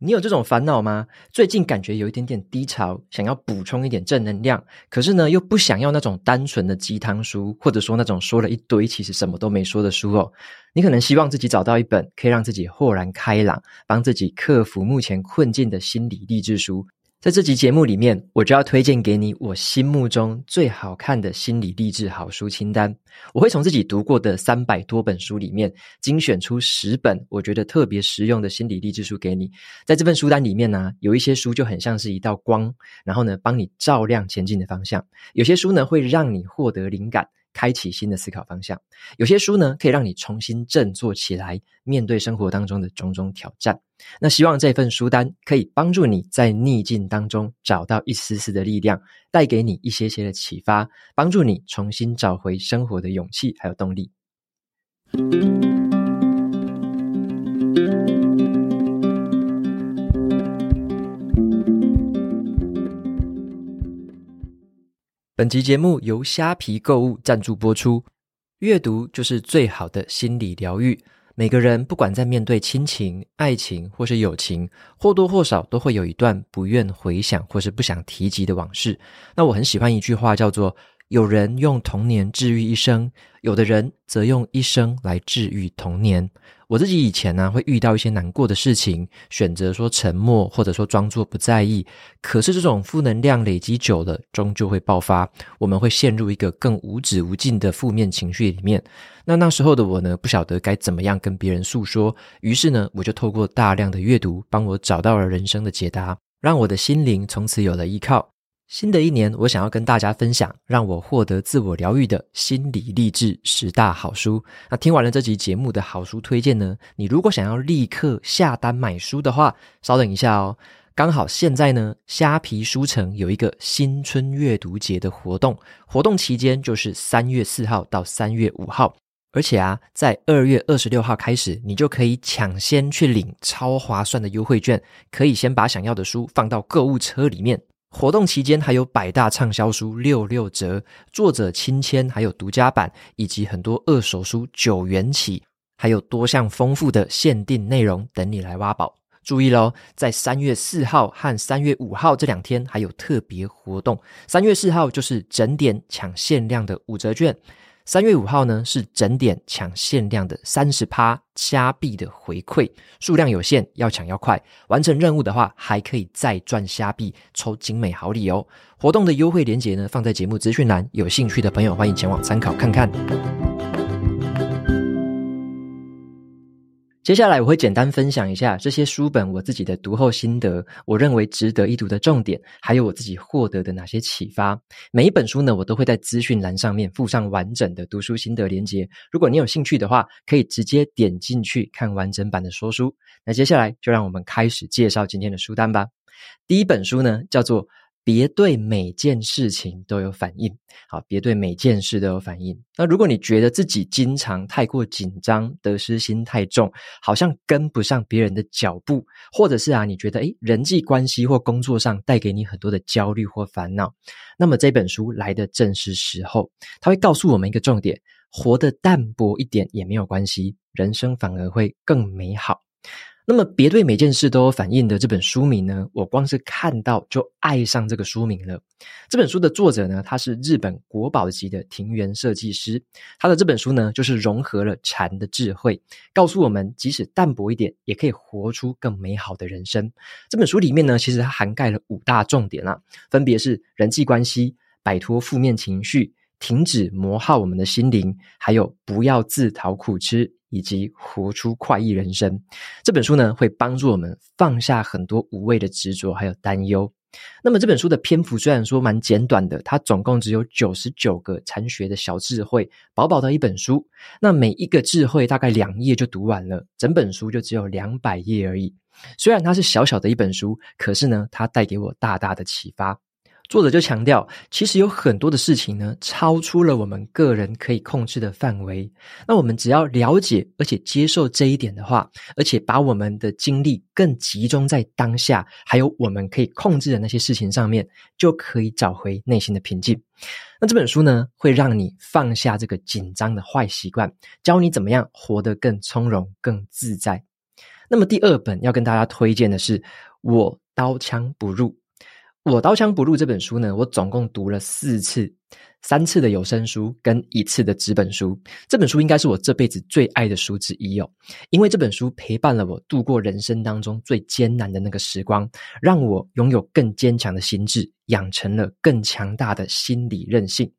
你有这种烦恼吗？最近感觉有一点点低潮，想要补充一点正能量，可是呢，又不想要那种单纯的鸡汤书，或者说那种说了一堆其实什么都没说的书哦。你可能希望自己找到一本可以让自己豁然开朗，帮自己克服目前困境的心理励志书。在这集节目里面，我就要推荐给你我心目中最好看的心理励志好书清单。我会从自己读过的三百多本书里面精选出十本我觉得特别实用的心理励志书给你。在这份书单里面呢，有一些书就很像是一道光，然后呢，帮你照亮前进的方向；有些书呢，会让你获得灵感。开启新的思考方向，有些书呢，可以让你重新振作起来，面对生活当中的种种挑战。那希望这份书单可以帮助你在逆境当中找到一丝丝的力量，带给你一些些的启发，帮助你重新找回生活的勇气还有动力。本集节目由虾皮购物赞助播出。阅读就是最好的心理疗愈。每个人不管在面对亲情、爱情或是友情，或多或少都会有一段不愿回想或是不想提及的往事。那我很喜欢一句话，叫做，有人用童年治愈一生，有的人则用一生来治愈童年。我自己以前呢、啊，会遇到一些难过的事情，选择说沉默，或者说装作不在意。可是这种负能量累积久了，终究会爆发，我们会陷入一个更无止无尽的负面情绪里面。那那时候的我呢，不晓得该怎么样跟别人诉说，于是呢，我就透过大量的阅读，帮我找到了人生的解答，让我的心灵从此有了依靠。新的一年，我想要跟大家分享让我获得自我疗愈的心理励志十大好书。那听完了这集节目的好书推荐呢，你如果想要立刻下单买书的话，稍等一下哦。刚好现在呢，虾皮书城有一个新春阅读节的活动，活动期间就是三月四号到三月五号，而且啊，在二月二十六号开始，你就可以抢先去领超划算的优惠券，可以先把想要的书放到购物车里面。活动期间还有百大畅销书六六折，作者亲签，还有独家版，以及很多二手书九元起，还有多项丰富的限定内容等你来挖宝。注意喽，在三月四号和三月五号这两天还有特别活动。三月四号就是整点抢限量的五折券。三月五号呢，是整点抢限量的三十趴虾币的回馈，数量有限，要抢要快。完成任务的话，还可以再赚虾币，抽精美好礼哦。活动的优惠链接呢，放在节目资讯栏，有兴趣的朋友欢迎前往参考看看。接下来我会简单分享一下这些书本我自己的读后心得，我认为值得一读的重点，还有我自己获得的哪些启发。每一本书呢，我都会在资讯栏上面附上完整的读书心得连接。如果你有兴趣的话，可以直接点进去看完整版的说书。那接下来就让我们开始介绍今天的书单吧。第一本书呢，叫做。别对每件事情都有反应，好，别对每件事都有反应。那如果你觉得自己经常太过紧张，得失心太重，好像跟不上别人的脚步，或者是啊，你觉得诶，人际关系或工作上带给你很多的焦虑或烦恼，那么这本书来的正是时候。它会告诉我们一个重点：活得淡薄一点也没有关系，人生反而会更美好。那么，别对每件事都有反应的这本书名呢，我光是看到就爱上这个书名了。这本书的作者呢，他是日本国宝级的庭园设计师。他的这本书呢，就是融合了禅的智慧，告诉我们，即使淡薄一点，也可以活出更美好的人生。这本书里面呢，其实它涵盖了五大重点啊，分别是人际关系、摆脱负面情绪、停止磨耗我们的心灵，还有不要自讨苦吃。以及活出快意人生，这本书呢，会帮助我们放下很多无谓的执着还有担忧。那么这本书的篇幅虽然说蛮简短的，它总共只有九十九个禅学的小智慧，薄薄的一本书。那每一个智慧大概两页就读完了，整本书就只有两百页而已。虽然它是小小的一本书，可是呢，它带给我大大的启发。作者就强调，其实有很多的事情呢，超出了我们个人可以控制的范围。那我们只要了解而且接受这一点的话，而且把我们的精力更集中在当下，还有我们可以控制的那些事情上面，就可以找回内心的平静。那这本书呢，会让你放下这个紧张的坏习惯，教你怎么样活得更从容、更自在。那么第二本要跟大家推荐的是《我刀枪不入》。我刀枪不入这本书呢，我总共读了四次，三次的有声书跟一次的纸本书。这本书应该是我这辈子最爱的书之一哦，因为这本书陪伴了我度过人生当中最艰难的那个时光，让我拥有更坚强的心智，养成了更强大的心理韧性。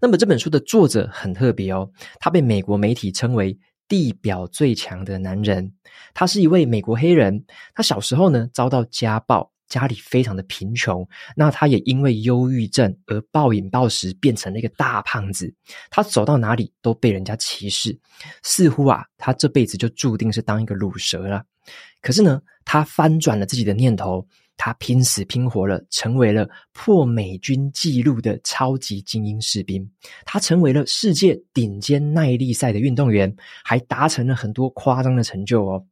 那么这本书的作者很特别哦，他被美国媒体称为地表最强的男人。他是一位美国黑人，他小时候呢遭到家暴。家里非常的贫穷，那他也因为忧郁症而暴饮暴食，变成了一个大胖子。他走到哪里都被人家歧视，似乎啊，他这辈子就注定是当一个卤蛇了。可是呢，他翻转了自己的念头。他拼死拼活了，成为了破美军纪录的超级精英士兵。他成为了世界顶尖耐力赛的运动员，还达成了很多夸张的成就哦。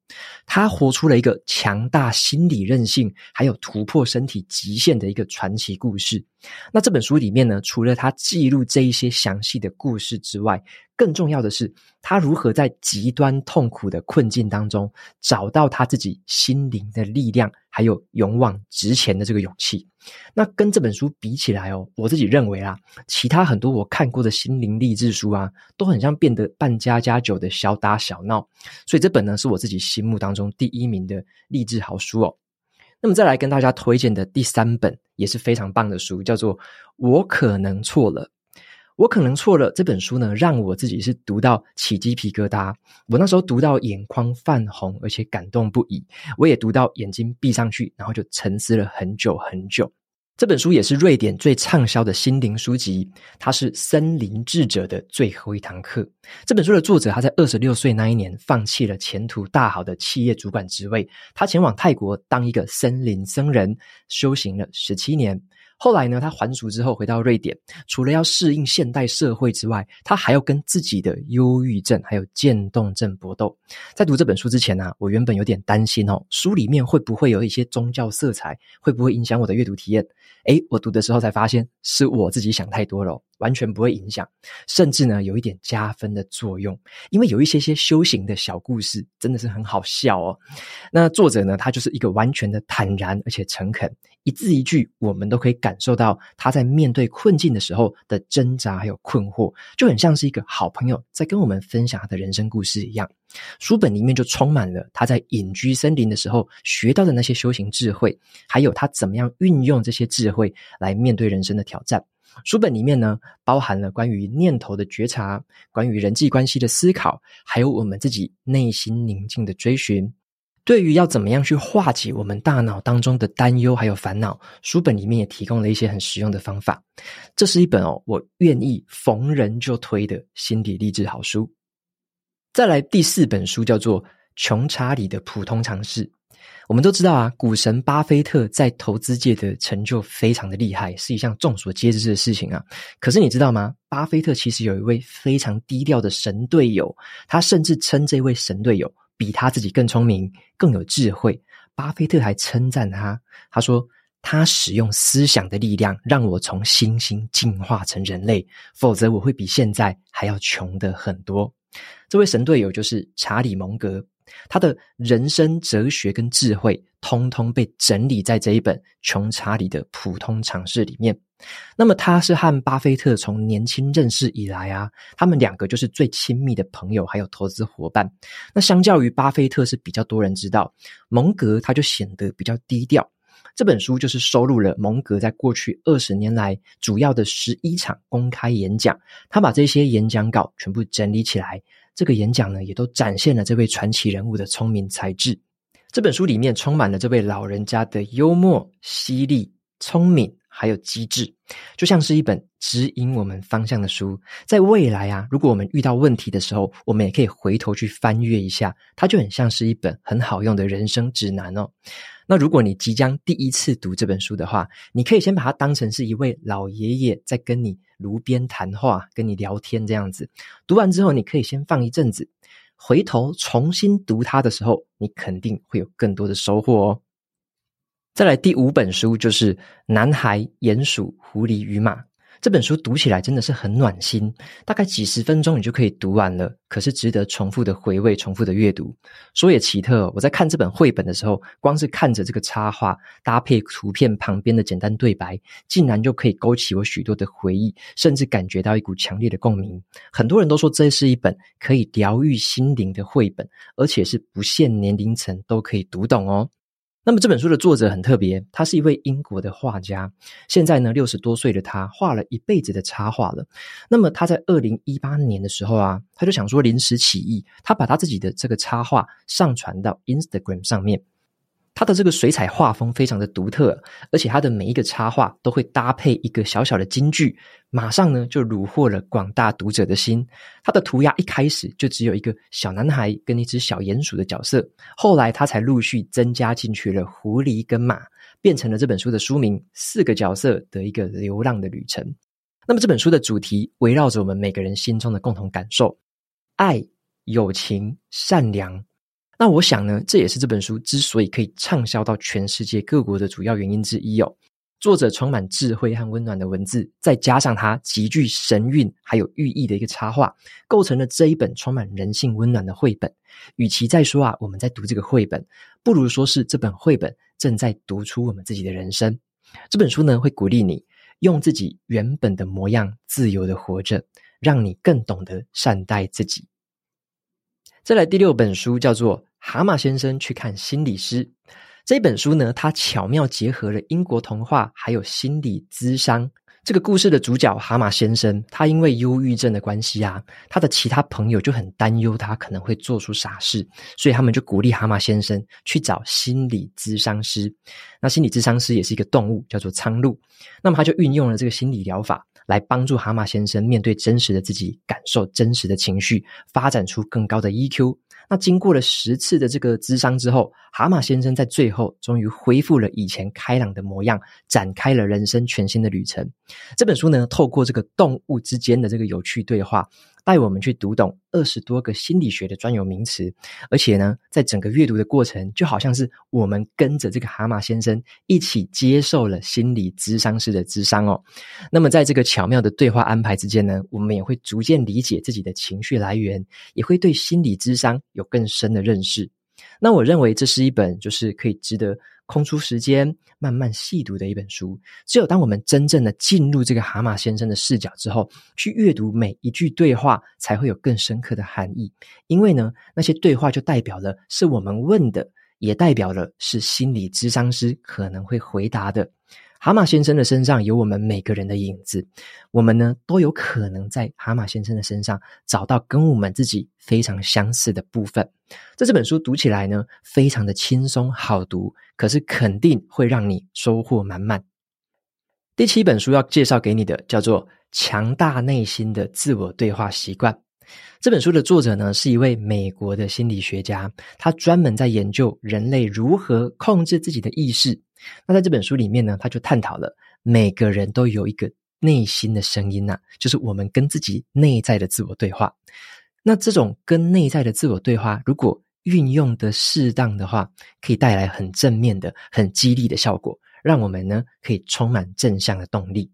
他活出了一个强大心理韧性，还有突破身体极限的一个传奇故事。那这本书里面呢，除了他记录这一些详细的故事之外，更重要的是，他如何在极端痛苦的困境当中，找到他自己心灵的力量，还有勇往直前的这个勇气。那跟这本书比起来哦，我自己认为啊，其他很多我看过的心灵励志书啊，都很像变得扮家家酒的小打小闹。所以这本呢，是我自己心目当中第一名的励志好书哦。那么再来跟大家推荐的第三本也是非常棒的书，叫做《我可能错了》。我可能错了。这本书呢，让我自己是读到起鸡皮疙瘩。我那时候读到眼眶泛红，而且感动不已。我也读到眼睛闭上去，然后就沉思了很久很久。这本书也是瑞典最畅销的心灵书籍。它是《森林智者的最后一堂课》。这本书的作者他在二十六岁那一年放弃了前途大好的企业主管职位，他前往泰国当一个森林僧人，修行了十七年。后来呢，他还俗之后回到瑞典，除了要适应现代社会之外，他还要跟自己的忧郁症还有渐冻症搏斗。在读这本书之前呢、啊，我原本有点担心哦，书里面会不会有一些宗教色彩，会不会影响我的阅读体验？诶，我读的时候才发现，是我自己想太多了，完全不会影响，甚至呢，有一点加分的作用。因为有一些些修行的小故事，真的是很好笑哦。那作者呢，他就是一个完全的坦然而且诚恳。一字一句，我们都可以感受到他在面对困境的时候的挣扎还有困惑，就很像是一个好朋友在跟我们分享他的人生故事一样。书本里面就充满了他在隐居森林的时候学到的那些修行智慧，还有他怎么样运用这些智慧来面对人生的挑战。书本里面呢，包含了关于念头的觉察，关于人际关系的思考，还有我们自己内心宁静的追寻。对于要怎么样去化解我们大脑当中的担忧还有烦恼，书本里面也提供了一些很实用的方法。这是一本哦，我愿意逢人就推的心理励志好书。再来第四本书叫做《穷查理的普通常识》。我们都知道啊，股神巴菲特在投资界的成就非常的厉害，是一项众所皆知的事情啊。可是你知道吗？巴菲特其实有一位非常低调的神队友，他甚至称这位神队友。比他自己更聪明、更有智慧。巴菲特还称赞他，他说：“他使用思想的力量，让我从猩猩进化成人类，否则我会比现在还要穷得很多。”这位神队友就是查理·蒙格。他的人生哲学跟智慧，通通被整理在这一本《穷查理的普通常识》里面。那么他是和巴菲特从年轻认识以来啊，他们两个就是最亲密的朋友，还有投资伙伴。那相较于巴菲特是比较多人知道，蒙格他就显得比较低调。这本书就是收录了蒙格在过去二十年来主要的十一场公开演讲，他把这些演讲稿全部整理起来。这个演讲呢，也都展现了这位传奇人物的聪明才智。这本书里面充满了这位老人家的幽默、犀利、聪明，还有机智，就像是一本指引我们方向的书。在未来啊，如果我们遇到问题的时候，我们也可以回头去翻阅一下，它就很像是一本很好用的人生指南哦。那如果你即将第一次读这本书的话，你可以先把它当成是一位老爷爷在跟你炉边谈话、跟你聊天这样子。读完之后，你可以先放一阵子，回头重新读它的时候，你肯定会有更多的收获哦。再来第五本书就是《男孩、鼹鼠、狐狸与马》这本书，读起来真的是很暖心，大概几十分钟你就可以读完了。可是值得重复的回味、重复的阅读。说也奇特，我在看这本绘本的时候，光是看着这个插画搭配图片旁边的简单对白，竟然就可以勾起我许多的回忆，甚至感觉到一股强烈的共鸣。很多人都说这是一本可以疗愈心灵的绘本，而且是不限年龄层都可以读懂哦。那么这本书的作者很特别，他是一位英国的画家，现在呢六十多岁的他画了一辈子的插画了。那么他在二零一八年的时候啊，他就想说临时起意，他把他自己的这个插画上传到 Instagram 上面。他的这个水彩画风非常的独特，而且他的每一个插画都会搭配一个小小的金句，马上呢就虏获了广大读者的心。他的涂鸦一开始就只有一个小男孩跟一只小鼹鼠的角色，后来他才陆续增加进去了狐狸跟马，变成了这本书的书名《四个角色的一个流浪的旅程》。那么这本书的主题围绕着我们每个人心中的共同感受：爱、友情、善良。那我想呢，这也是这本书之所以可以畅销到全世界各国的主要原因之一哦。作者充满智慧和温暖的文字，再加上他极具神韵还有寓意的一个插画，构成了这一本充满人性温暖的绘本。与其再说啊，我们在读这个绘本，不如说是这本绘本正在读出我们自己的人生。这本书呢，会鼓励你用自己原本的模样自由的活着，让你更懂得善待自己。再来第六本书叫做。蛤蟆先生去看心理师这本书呢，它巧妙结合了英国童话还有心理咨商。这个故事的主角蛤蟆先生，他因为忧郁症的关系啊，他的其他朋友就很担忧他可能会做出傻事，所以他们就鼓励蛤蟆先生去找心理咨商师。那心理咨商师也是一个动物，叫做苍鹭。那么他就运用了这个心理疗法，来帮助蛤蟆先生面对真实的自己，感受真实的情绪，发展出更高的 EQ。那经过了十次的这个咨商之后，蛤蟆先生在最后终于恢复了以前开朗的模样，展开了人生全新的旅程。这本书呢，透过这个动物之间的这个有趣对话，带我们去读懂二十多个心理学的专有名词，而且呢，在整个阅读的过程，就好像是我们跟着这个蛤蟆先生一起接受了心理咨商师的咨商哦。那么，在这个巧妙的对话安排之间呢，我们也会逐渐理解自己的情绪来源，也会对心理咨商有更深的认识。那我认为这是一本就是可以值得空出时间慢慢细读的一本书。只有当我们真正的进入这个蛤蟆先生的视角之后，去阅读每一句对话，才会有更深刻的含义。因为呢，那些对话就代表了是我们问的，也代表了是心理咨商师可能会回答的。蛤蟆先生的身上有我们每个人的影子，我们呢都有可能在蛤蟆先生的身上找到跟我们自己非常相似的部分。这这本书读起来呢，非常的轻松好读，可是肯定会让你收获满满。第七本书要介绍给你的叫做《强大内心的自我对话习惯》。这本书的作者呢，是一位美国的心理学家，他专门在研究人类如何控制自己的意识。那在这本书里面呢，他就探讨了每个人都有一个内心的声音呐、就是我们跟自己内在的自我对话。那这种跟内在的自我对话，如果运用的适当的话，可以带来很正面的、很激励的效果，让我们呢可以充满正向的动力。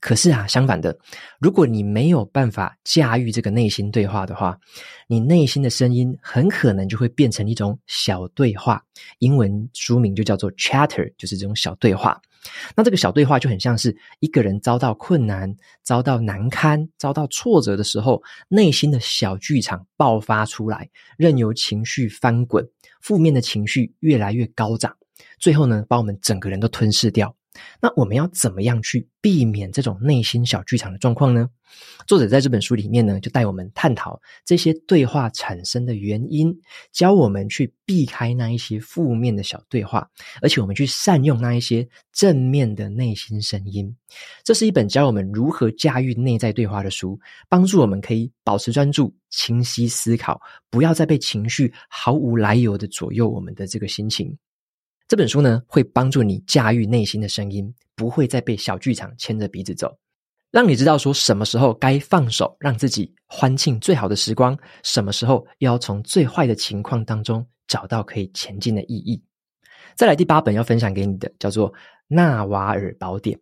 可是啊，相反的，如果你没有办法驾驭这个内心对话的话，你内心的声音很可能就会变成一种小对话。英文书名就叫做 Chatter，就是这种小对话。那这个小对话就很像是一个人遭到困难、遭到难堪、遭到挫折的时候，内心的小剧场爆发出来，任由情绪翻滚，负面的情绪越来越高涨，最后呢，把我们整个人都吞噬掉。那我们要怎么样去避免这种内心小剧场的状况呢？作者在这本书里面呢，就带我们探讨这些对话产生的原因，教我们去避开那一些负面的小对话，而且我们去善用那一些正面的内心声音。这是一本教我们如何驾驭内在对话的书，帮助我们可以保持专注、清晰思考，不要再被情绪毫无来由的左右我们的这个心情。这本书呢，会帮助你驾驭内心的声音，不会再被小剧场牵着鼻子走，让你知道说什么时候该放手，让自己欢庆最好的时光，什么时候要从最坏的情况当中找到可以前进的意义。再来第八本要分享给你的，叫做《纳瓦尔宝典》。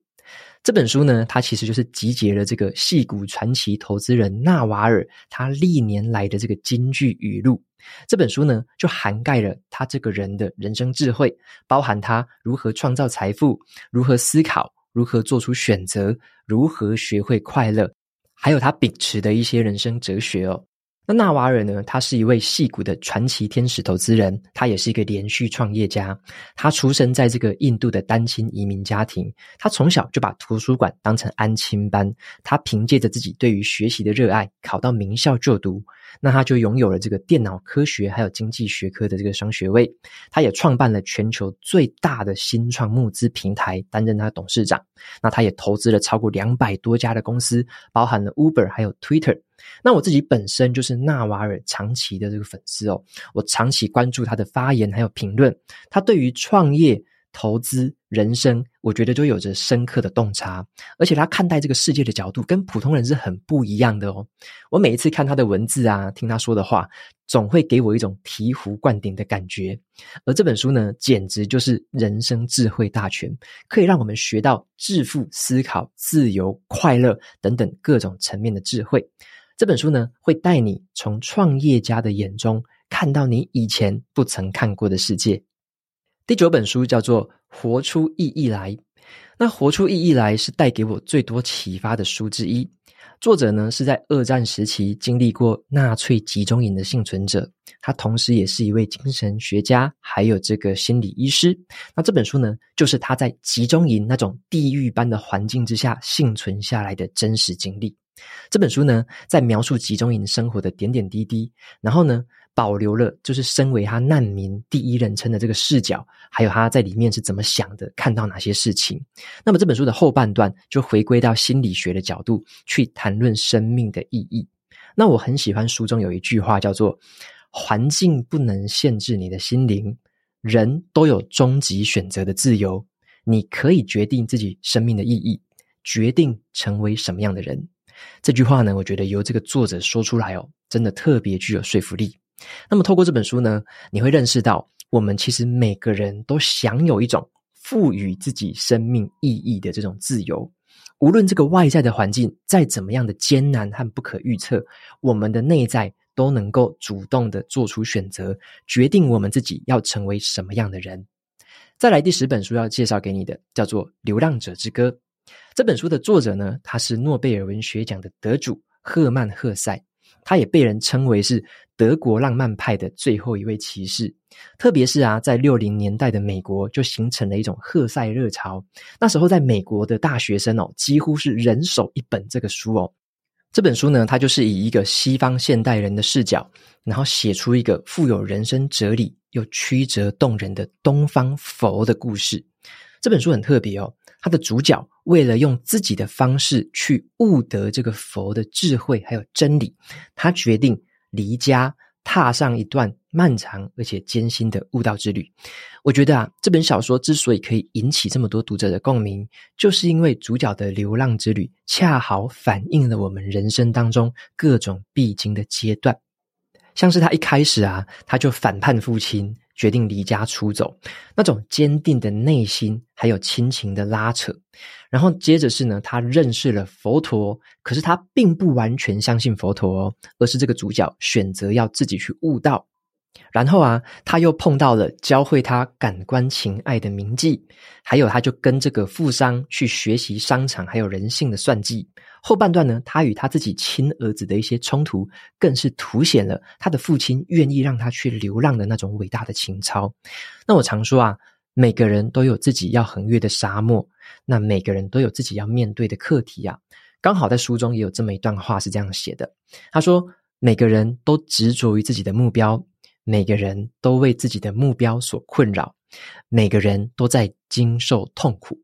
这本书呢，它其实就是集结了这个戏骨传奇投资人纳瓦尔他历年来的这个金句语录。这本书呢，就涵盖了他这个人的人生智慧，包含他如何创造财富、如何思考、如何做出选择、如何学会快乐，还有他秉持的一些人生哲学哦。那纳瓦尔呢，他是一位戏骨的传奇天使投资人，他也是一个连续创业家。他出生在这个印度的单亲移民家庭，他从小就把图书馆当成安亲班。他凭借着自己对于学习的热爱，考到名校就读。那他就拥有了这个电脑科学还有经济学科的这个双学位，他也创办了全球最大的新创募资平台，担任他的董事长。那他也投资了超过两百多家的公司，包含了 Uber 还有 Twitter。那我自己本身就是纳瓦尔长期的这个粉丝哦，我长期关注他的发言还有评论，他对于创业。投资人生，我觉得都有着深刻的洞察，而且他看待这个世界的角度跟普通人是很不一样的哦。我每一次看他的文字啊，听他说的话，总会给我一种醍醐灌顶的感觉。而这本书呢，简直就是人生智慧大全，可以让我们学到致富、思考、自由、快乐等等各种层面的智慧。这本书呢，会带你从创业家的眼中看到你以前不曾看过的世界。第九本书叫做《活出意义来》，那《活出意义来》是带给我最多启发的书之一。作者呢，是在二战时期经历过纳粹集中营的幸存者，他同时也是一位精神学家，还有这个心理医师。那这本书呢，就是他在集中营那种地狱般的环境之下幸存下来的真实经历。这本书呢，在描述集中营生活的点点滴滴，然后呢，保留了就是身为他难民第一人称的这个视角，还有他在里面是怎么想的，看到哪些事情。那么这本书的后半段就回归到心理学的角度去谈论生命的意义。那我很喜欢书中有一句话叫做：“环境不能限制你的心灵，人都有终极选择的自由。你可以决定自己生命的意义，决定成为什么样的人。”这句话呢，我觉得由这个作者说出来哦，真的特别具有说服力。那么，透过这本书呢，你会认识到，我们其实每个人都享有一种赋予自己生命意义的这种自由。无论这个外在的环境再怎么样的艰难和不可预测，我们的内在都能够主动的做出选择，决定我们自己要成为什么样的人。再来，第十本书要介绍给你的，叫做《流浪者之歌》。这本书的作者呢，他是诺贝尔文学奖的得主赫曼·赫塞。他也被人称为是德国浪漫派的最后一位骑士，特别是啊，在六零年代的美国就形成了一种赫塞热潮。那时候在美国的大学生哦，几乎是人手一本这个书哦。这本书呢，它就是以一个西方现代人的视角，然后写出一个富有人生哲理又曲折动人的东方佛的故事。这本书很特别哦。他的主角为了用自己的方式去悟得这个佛的智慧还有真理，他决定离家，踏上一段漫长而且艰辛的悟道之旅。我觉得啊，这本小说之所以可以引起这么多读者的共鸣，就是因为主角的流浪之旅恰好反映了我们人生当中各种必经的阶段。像是他一开始啊，他就反叛父亲。决定离家出走，那种坚定的内心，还有亲情的拉扯，然后接着是呢，他认识了佛陀，可是他并不完全相信佛陀，而是这个主角选择要自己去悟道。然后啊，他又碰到了教会他感官情爱的铭记，还有他就跟这个富商去学习商场还有人性的算计。后半段呢，他与他自己亲儿子的一些冲突，更是凸显了他的父亲愿意让他去流浪的那种伟大的情操。那我常说啊，每个人都有自己要横越的沙漠，那每个人都有自己要面对的课题啊。刚好在书中也有这么一段话是这样写的，他说：“每个人都执着于自己的目标，每个人都为自己的目标所困扰，每个人都在经受痛苦。”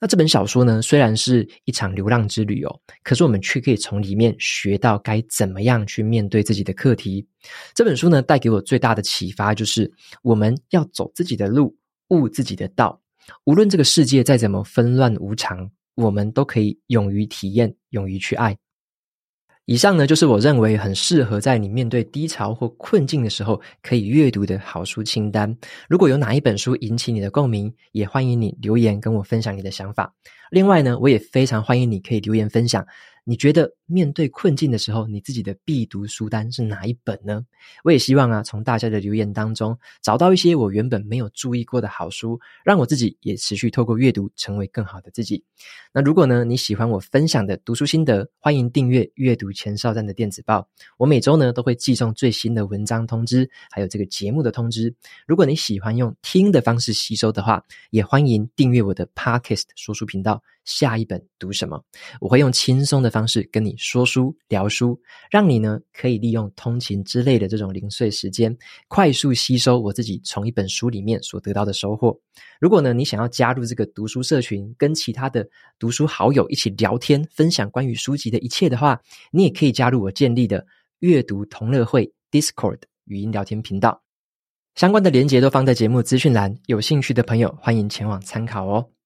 那这本小说呢，虽然是一场流浪之旅哦，可是我们却可以从里面学到该怎么样去面对自己的课题。这本书呢，带给我最大的启发就是，我们要走自己的路，悟自己的道。无论这个世界再怎么纷乱无常，我们都可以勇于体验，勇于去爱。以上呢，就是我认为很适合在你面对低潮或困境的时候可以阅读的好书清单。如果有哪一本书引起你的共鸣，也欢迎你留言跟我分享你的想法。另外呢，我也非常欢迎你可以留言分享。你觉得面对困境的时候，你自己的必读书单是哪一本呢？我也希望啊，从大家的留言当中找到一些我原本没有注意过的好书，让我自己也持续透过阅读成为更好的自己。那如果呢，你喜欢我分享的读书心得，欢迎订阅阅读前哨站的电子报。我每周呢都会寄送最新的文章通知，还有这个节目的通知。如果你喜欢用听的方式吸收的话，也欢迎订阅我的 Podcast 说书频道。下一本读什么？我会用轻松的方方式跟你说书聊书，让你呢可以利用通勤之类的这种零碎时间，快速吸收我自己从一本书里面所得到的收获。如果呢你想要加入这个读书社群，跟其他的读书好友一起聊天，分享关于书籍的一切的话，你也可以加入我建立的阅读同乐会 Discord 语音聊天频道。相关的连结都放在节目资讯栏，有兴趣的朋友欢迎前往参考哦。